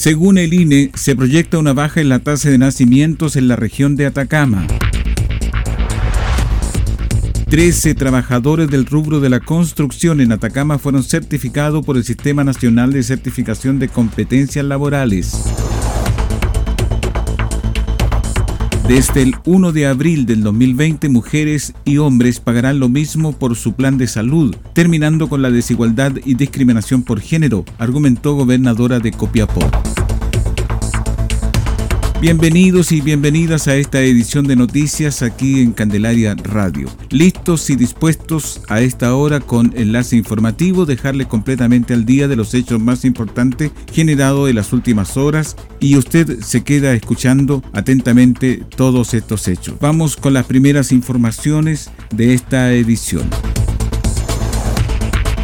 Según el INE, se proyecta una baja en la tasa de nacimientos en la región de Atacama. 13 trabajadores del rubro de la construcción en Atacama fueron certificados por el Sistema Nacional de Certificación de Competencias Laborales. Desde el 1 de abril del 2020, mujeres y hombres pagarán lo mismo por su plan de salud, terminando con la desigualdad y discriminación por género, argumentó gobernadora de Copiapó. Bienvenidos y bienvenidas a esta edición de noticias aquí en Candelaria Radio. Listos y dispuestos a esta hora con enlace informativo, dejarle completamente al día de los hechos más importantes generados en las últimas horas y usted se queda escuchando atentamente todos estos hechos. Vamos con las primeras informaciones de esta edición.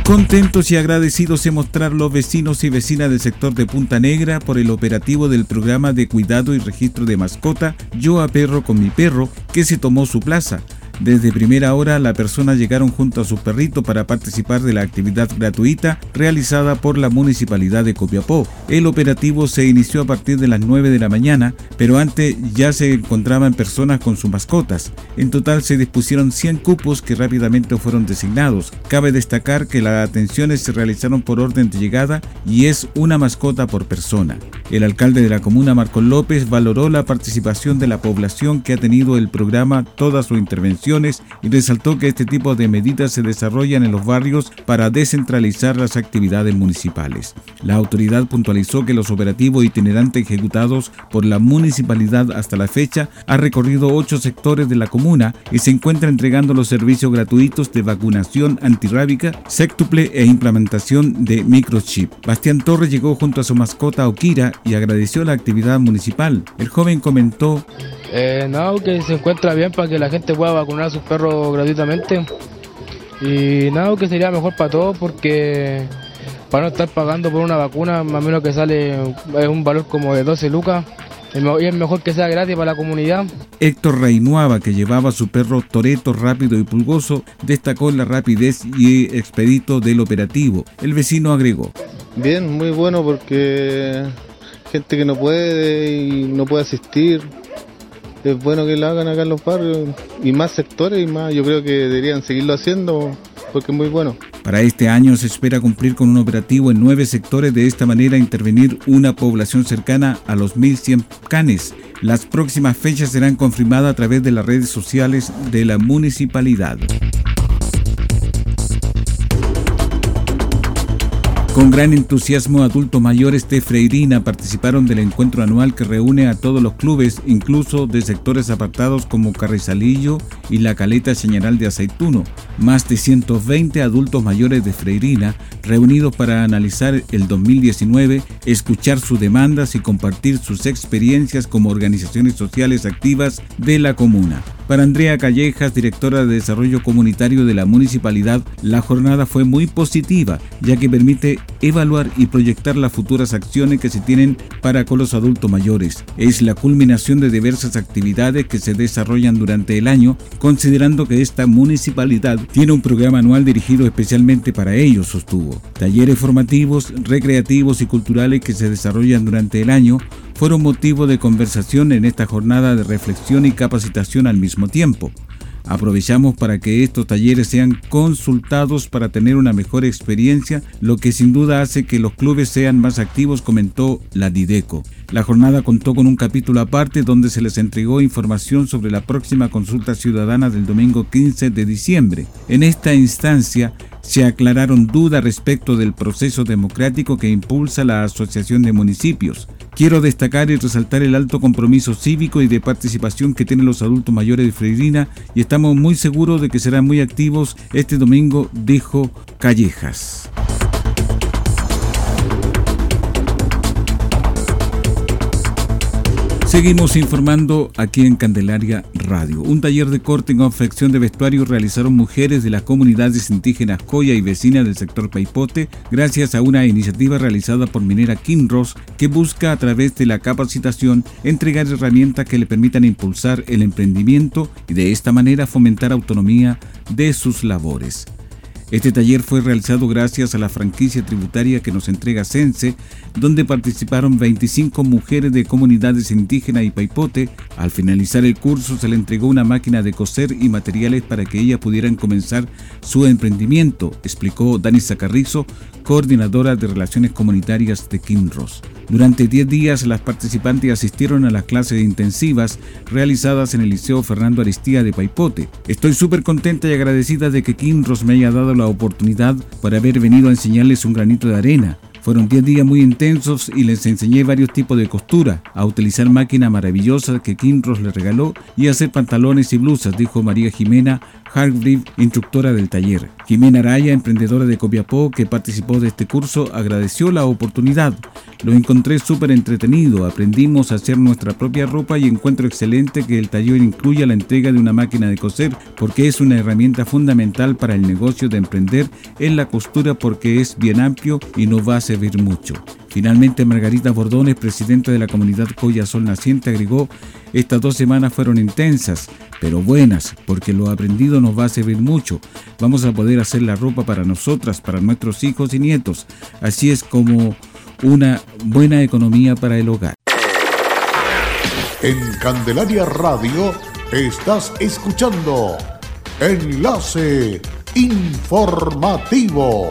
Contentos y agradecidos se mostraron los vecinos y vecinas del sector de Punta Negra por el operativo del programa de cuidado y registro de mascota Yo a Perro con mi perro que se tomó su plaza desde primera hora, la persona llegaron junto a su perrito para participar de la actividad gratuita realizada por la Municipalidad de Copiapó. El operativo se inició a partir de las 9 de la mañana, pero antes ya se encontraban personas con sus mascotas. En total se dispusieron 100 cupos que rápidamente fueron designados. Cabe destacar que las atenciones se realizaron por orden de llegada y es una mascota por persona. El alcalde de la comuna, Marco López, valoró la participación de la población que ha tenido el programa toda su intervención y resaltó que este tipo de medidas se desarrollan en los barrios para descentralizar las actividades municipales. La autoridad puntualizó que los operativos itinerantes ejecutados por la municipalidad hasta la fecha ha recorrido ocho sectores de la comuna y se encuentra entregando los servicios gratuitos de vacunación antirrábica, séctuple e implementación de microchip. Bastián Torres llegó junto a su mascota Okira y agradeció la actividad municipal. El joven comentó eh, no, que se encuentra bien para que la gente pueda vacunar a sus perros gratuitamente. Y nada, que sería mejor para todos porque para no estar pagando por una vacuna, más o menos que sale es un valor como de 12 lucas. Y es mejor que sea gratis para la comunidad. Héctor Reinuaba, que llevaba a su perro Toreto rápido y pulgoso, destacó la rapidez y expedito del operativo. El vecino agregó. Bien, muy bueno porque gente que no puede y no puede asistir, es bueno que lo hagan acá en los barrios y más sectores y más, yo creo que deberían seguirlo haciendo porque es muy bueno. Para este año se espera cumplir con un operativo en nueve sectores, de esta manera intervenir una población cercana a los 1.100 canes. Las próximas fechas serán confirmadas a través de las redes sociales de la municipalidad. Con gran entusiasmo, adultos mayores de Freirina participaron del encuentro anual que reúne a todos los clubes, incluso de sectores apartados como Carrizalillo y la Caleta Señaral de Aceituno. Más de 120 adultos mayores de Freirina reunidos para analizar el 2019, escuchar sus demandas y compartir sus experiencias como organizaciones sociales activas de la comuna. Para Andrea Callejas, directora de Desarrollo Comunitario de la Municipalidad, la jornada fue muy positiva, ya que permite evaluar y proyectar las futuras acciones que se tienen para con los adultos mayores. Es la culminación de diversas actividades que se desarrollan durante el año, considerando que esta municipalidad tiene un programa anual dirigido especialmente para ellos, sostuvo. Talleres formativos, recreativos y culturales que se desarrollan durante el año fueron motivo de conversación en esta jornada de reflexión y capacitación al mismo tiempo. Aprovechamos para que estos talleres sean consultados para tener una mejor experiencia, lo que sin duda hace que los clubes sean más activos, comentó la Dideco. La jornada contó con un capítulo aparte donde se les entregó información sobre la próxima consulta ciudadana del domingo 15 de diciembre. En esta instancia se aclararon dudas respecto del proceso democrático que impulsa la Asociación de Municipios. Quiero destacar y resaltar el alto compromiso cívico y de participación que tienen los adultos mayores de Freirina y estamos muy seguros de que serán muy activos este domingo, dijo Callejas. Seguimos informando aquí en Candelaria Radio. Un taller de corte y confección de vestuario realizaron mujeres de las comunidades indígenas Coya y vecinas del sector Paipote gracias a una iniciativa realizada por Minera Kinross que busca a través de la capacitación entregar herramientas que le permitan impulsar el emprendimiento y de esta manera fomentar autonomía de sus labores. Este taller fue realizado gracias a la franquicia tributaria que nos entrega Sense, donde participaron 25 mujeres de comunidades indígenas y paipote. Al finalizar el curso se le entregó una máquina de coser y materiales para que ellas pudieran comenzar su emprendimiento, explicó Dani Zacarrizo, coordinadora de Relaciones Comunitarias de Kinross. Durante 10 días las participantes asistieron a las clases intensivas realizadas en el Liceo Fernando Aristía de Paipote. Estoy súper contenta y agradecida de que Kinross me haya dado la oportunidad para haber venido a enseñarles un granito de arena. Fueron 10 días muy intensos y les enseñé varios tipos de costura, a utilizar máquina maravillosa que Kinross les regaló y a hacer pantalones y blusas, dijo María Jimena Hargreave, instructora del taller. Jimena Araya, emprendedora de Copiapó que participó de este curso, agradeció la oportunidad. Lo encontré súper entretenido, aprendimos a hacer nuestra propia ropa y encuentro excelente que el taller incluya la entrega de una máquina de coser porque es una herramienta fundamental para el negocio de emprender en la costura porque es bien amplio y no va a servir mucho. Finalmente, Margarita Bordones, presidenta de la comunidad Coya Sol Naciente, agregó, estas dos semanas fueron intensas, pero buenas, porque lo aprendido nos va a servir mucho. Vamos a poder hacer la ropa para nosotras, para nuestros hijos y nietos. Así es como una buena economía para el hogar. En Candelaria Radio estás escuchando Enlace Informativo.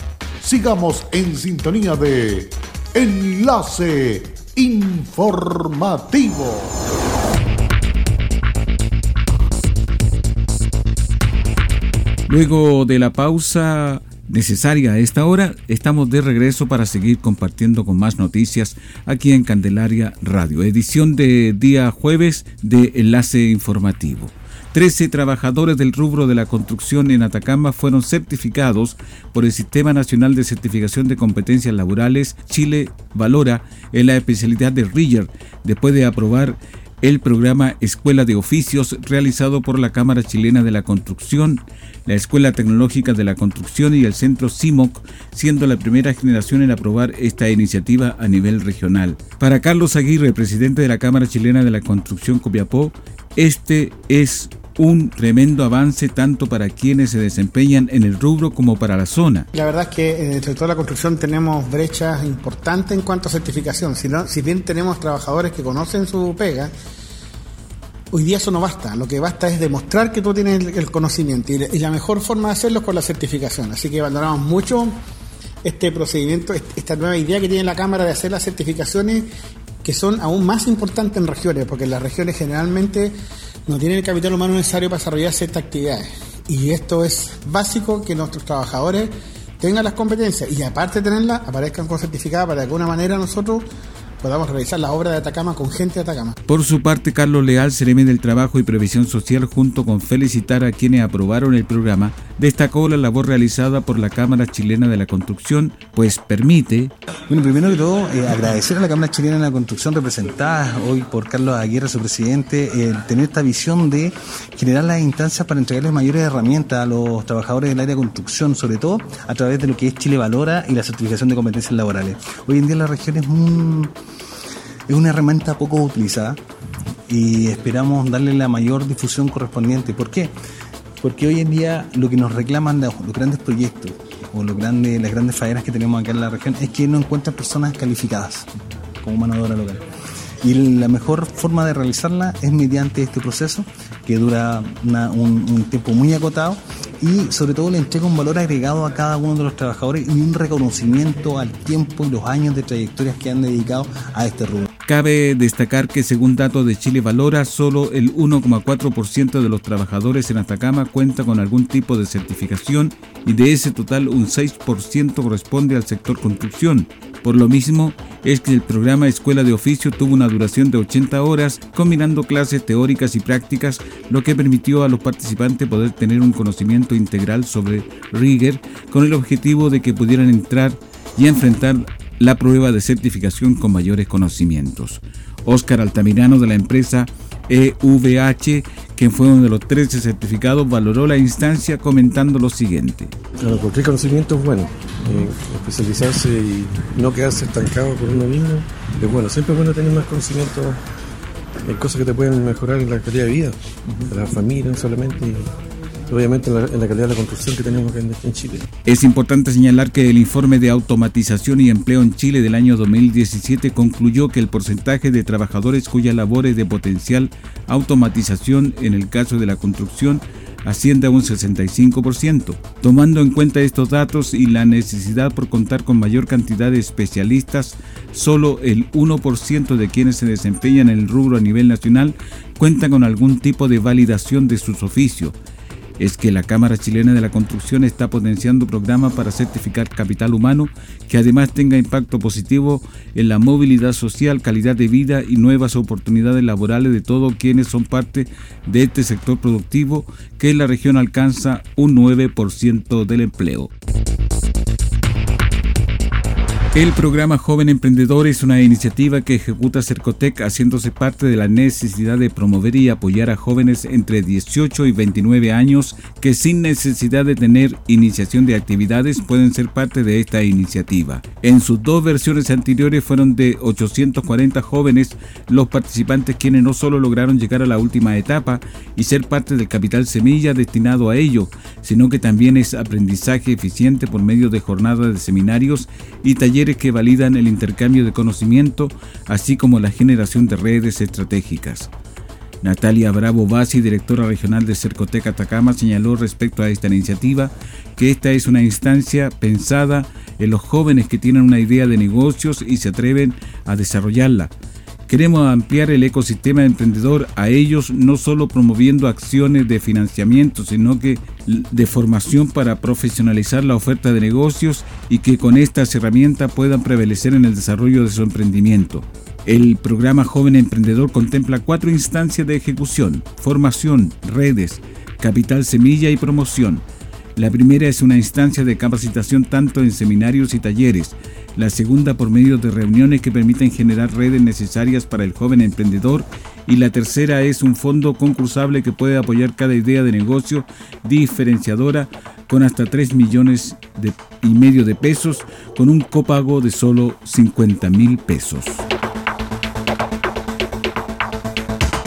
Sigamos en sintonía de Enlace Informativo. Luego de la pausa necesaria a esta hora, estamos de regreso para seguir compartiendo con más noticias aquí en Candelaria Radio, edición de día jueves de Enlace Informativo. 13 trabajadores del rubro de la construcción en Atacama fueron certificados por el Sistema Nacional de Certificación de Competencias Laborales Chile Valora en la especialidad de Rigger, después de aprobar el programa Escuela de Oficios realizado por la Cámara Chilena de la Construcción, la Escuela Tecnológica de la Construcción y el Centro CIMOC, siendo la primera generación en aprobar esta iniciativa a nivel regional. Para Carlos Aguirre, presidente de la Cámara Chilena de la Construcción Copiapó, este es un tremendo avance tanto para quienes se desempeñan en el rubro como para la zona. La verdad es que en el sector de la construcción tenemos brechas importantes en cuanto a certificación. Si bien tenemos trabajadores que conocen su pega, hoy día eso no basta. Lo que basta es demostrar que tú tienes el conocimiento y la mejor forma de hacerlo es con la certificación. Así que valoramos mucho este procedimiento, esta nueva idea que tiene la Cámara de hacer las certificaciones que son aún más importantes en regiones, porque en las regiones generalmente no tienen el capital humano necesario para desarrollar ciertas actividades. Y esto es básico que nuestros trabajadores tengan las competencias y aparte de tenerlas, aparezcan con certificada para de alguna manera nosotros podamos realizar la obra de Atacama con gente de Atacama. Por su parte, Carlos Leal, Ceremi del Trabajo y Previsión Social, junto con felicitar a quienes aprobaron el programa, destacó la labor realizada por la Cámara Chilena de la Construcción, pues permite... Bueno, primero que todo, eh, agradecer a la Cámara Chilena de la Construcción, representada hoy por Carlos Aguirre, su presidente, eh, tener esta visión de generar las instancias para entregarles mayores herramientas a los trabajadores del área de construcción, sobre todo a través de lo que es Chile Valora y la certificación de competencias laborales. Hoy en día la región es un es una herramienta poco utilizada y esperamos darle la mayor difusión correspondiente. ¿Por qué? Porque hoy en día lo que nos reclaman los, grandes proyectos o los grandes, las grandes faenas que tenemos acá en la región es que no encuentran personas calificadas como mano de obra local. Y la mejor forma de realizarla es mediante este proceso que dura un, tiempo muy acotado y sobre todo le entrega un valor agregado a cada uno de los trabajadores y un reconocimiento al tiempo y los años de trayectorias que han dedicado a este rubro. Cabe destacar que según datos de Chile Valora, solo el 1,4% de los trabajadores en Atacama cuenta con algún tipo de certificación y de ese total un 6% corresponde al sector construcción. Por lo mismo, es que el programa Escuela de Oficio tuvo una duración de 80 horas, combinando clases teóricas y prácticas, lo que permitió a los participantes poder tener un conocimiento integral sobre Rigger con el objetivo de que pudieran entrar y enfrentar la prueba de certificación con mayores conocimientos. Oscar Altamirano de la empresa EVH, quien fue uno de los 13 certificados, valoró la instancia comentando lo siguiente. Claro, cualquier conocimiento es bueno. Eh, especializarse y no quedarse estancado por uno mismo es bueno. Siempre es bueno tener más conocimiento en cosas que te pueden mejorar la calidad de vida de la familia solamente obviamente en la, calidad de la construcción que tenemos en, Chile. Es importante señalar que el informe de automatización y empleo en Chile del año 2017 concluyó que el porcentaje de trabajadores cuya labores de potencial automatización en el caso de la construcción asciende a un 65%. Tomando en cuenta estos datos y la necesidad por contar con mayor cantidad de especialistas, solo el 1% de quienes se desempeñan en el rubro a nivel nacional cuentan con algún tipo de validación de sus oficios es que la Cámara Chilena de la Construcción está potenciando programas para certificar capital humano que además tenga impacto positivo en la movilidad social, calidad de vida y nuevas oportunidades laborales de todos quienes son parte de este sector productivo que en la región alcanza un 9% del empleo. El programa Joven Emprendedor es una iniciativa que ejecuta Cercotec haciéndose parte de la necesidad de promover y apoyar a jóvenes entre 18 y 29 años que sin necesidad de tener iniciación de actividades pueden ser parte de esta iniciativa. En sus dos versiones anteriores fueron de 840 jóvenes los participantes quienes no solo lograron llegar a la última etapa y ser parte del capital semilla destinado a ello, sino que también es aprendizaje eficiente por medio de jornadas de seminarios y talleres que validan el intercambio de conocimiento, así como la generación de redes estratégicas. Natalia Bravo Basi, directora regional de Cercoteca Atacama, señaló respecto a esta iniciativa que esta es una instancia pensada en los jóvenes que tienen una idea de negocios y se atreven a desarrollarla, Queremos ampliar el ecosistema emprendedor a ellos, no solo promoviendo acciones de financiamiento, sino que de formación para profesionalizar la oferta de negocios y que con estas herramientas puedan prevalecer en el desarrollo de su emprendimiento. El programa Joven Emprendedor contempla cuatro instancias de ejecución, formación, redes, capital semilla y promoción. La primera es una instancia de capacitación tanto en seminarios y talleres, la segunda por medio de reuniones que permiten generar redes necesarias para el joven emprendedor y la tercera es un fondo concursable que puede apoyar cada idea de negocio diferenciadora con hasta 3 millones y medio de pesos con un copago de solo 50 mil pesos.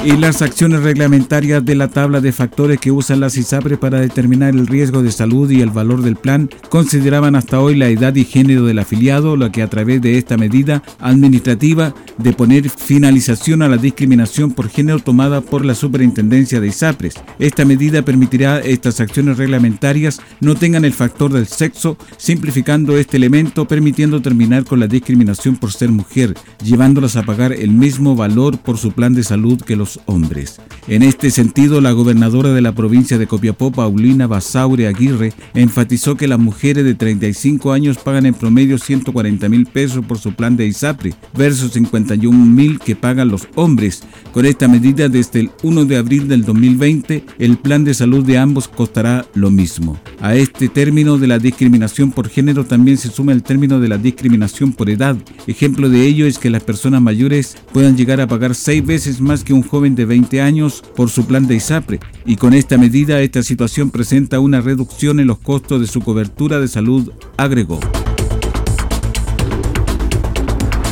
Y las acciones reglamentarias de la tabla de factores que usan las ISAPRES para determinar el riesgo de salud y el valor del plan consideraban hasta hoy la edad y género del afiliado, lo que a través de esta medida administrativa de poner finalización a la discriminación por género tomada por la Superintendencia de ISAPRES. Esta medida permitirá estas acciones reglamentarias no tengan el factor del sexo, simplificando este elemento, permitiendo terminar con la discriminación por ser mujer, llevándolas a pagar el mismo valor por su plan de salud que los hombres. En este sentido, la gobernadora de la provincia de Copiapó, Paulina Basaure Aguirre, enfatizó que las mujeres de 35 años pagan en promedio 140 mil pesos por su plan de ISAPRE, versus 51 mil que pagan los hombres. Con esta medida, desde el 1 de abril del 2020, el plan de salud de ambos costará lo mismo. A este término de la discriminación por género también se suma el término de la discriminación por edad. Ejemplo de ello es que las personas mayores puedan llegar a pagar seis veces más que un joven de 20 años por su plan de ISAPRE y con esta medida esta situación presenta una reducción en los costos de su cobertura de salud, agregó.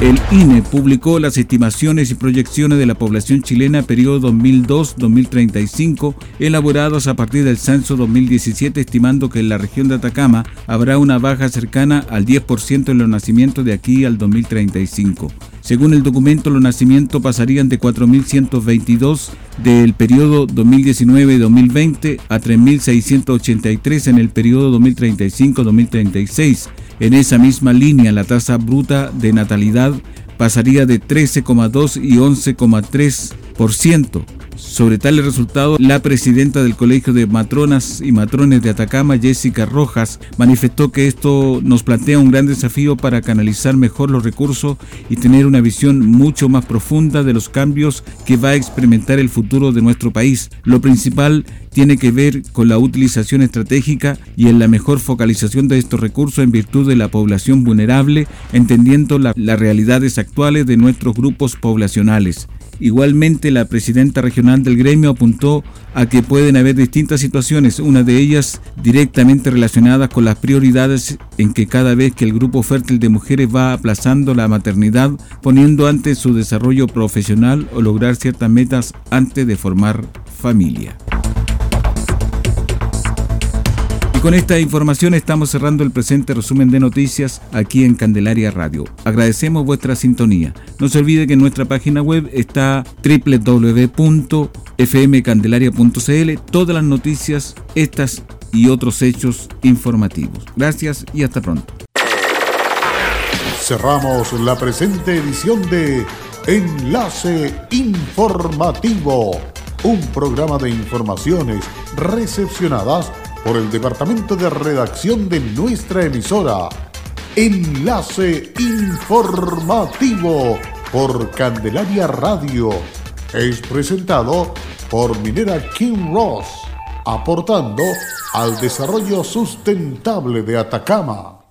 El INE publicó las estimaciones y proyecciones de la población chilena periodo 2002-2035, elaboradas a partir del censo 2017, estimando que en la región de Atacama habrá una baja cercana al 10% en los nacimientos de aquí al 2035. Según el documento, los nacimientos pasarían de 4.122 del periodo 2019-2020 a 3.683 en el periodo 2035-2036 en esa misma línea, la tasa bruta de natalidad pasaría de 13,2 y 11,3%. Sobre tales resultados, la presidenta del Colegio de Matronas y Matrones de Atacama, Jessica Rojas, manifestó que esto nos plantea un gran desafío para canalizar mejor los recursos y tener una visión mucho más profunda de los cambios que va a experimentar el futuro de nuestro país. Lo principal tiene que ver con la utilización estratégica y en la mejor focalización de estos recursos en virtud de la población vulnerable, entendiendo las realidades actuales de nuestros grupos poblacionales. Igualmente, la presidenta regional del gremio apuntó a que pueden haber distintas situaciones, una de ellas directamente relacionadas con las prioridades en que cada vez que el grupo fértil de mujeres va aplazando la maternidad, poniendo antes su desarrollo profesional o lograr ciertas metas antes de formar familia con esta información estamos cerrando el presente resumen de noticias aquí en Candelaria Radio. Agradecemos vuestra sintonía. No se olvide que en nuestra página web está www.fmcandelaria.cl todas las noticias, estas y otros hechos informativos. Gracias y hasta pronto. Cerramos la presente edición de Enlace Informativo, un programa de informaciones recepcionadas por el departamento de redacción de nuestra emisora. Enlace informativo por Candelaria Radio. Es presentado por Minera King Ross, aportando al desarrollo sustentable de Atacama.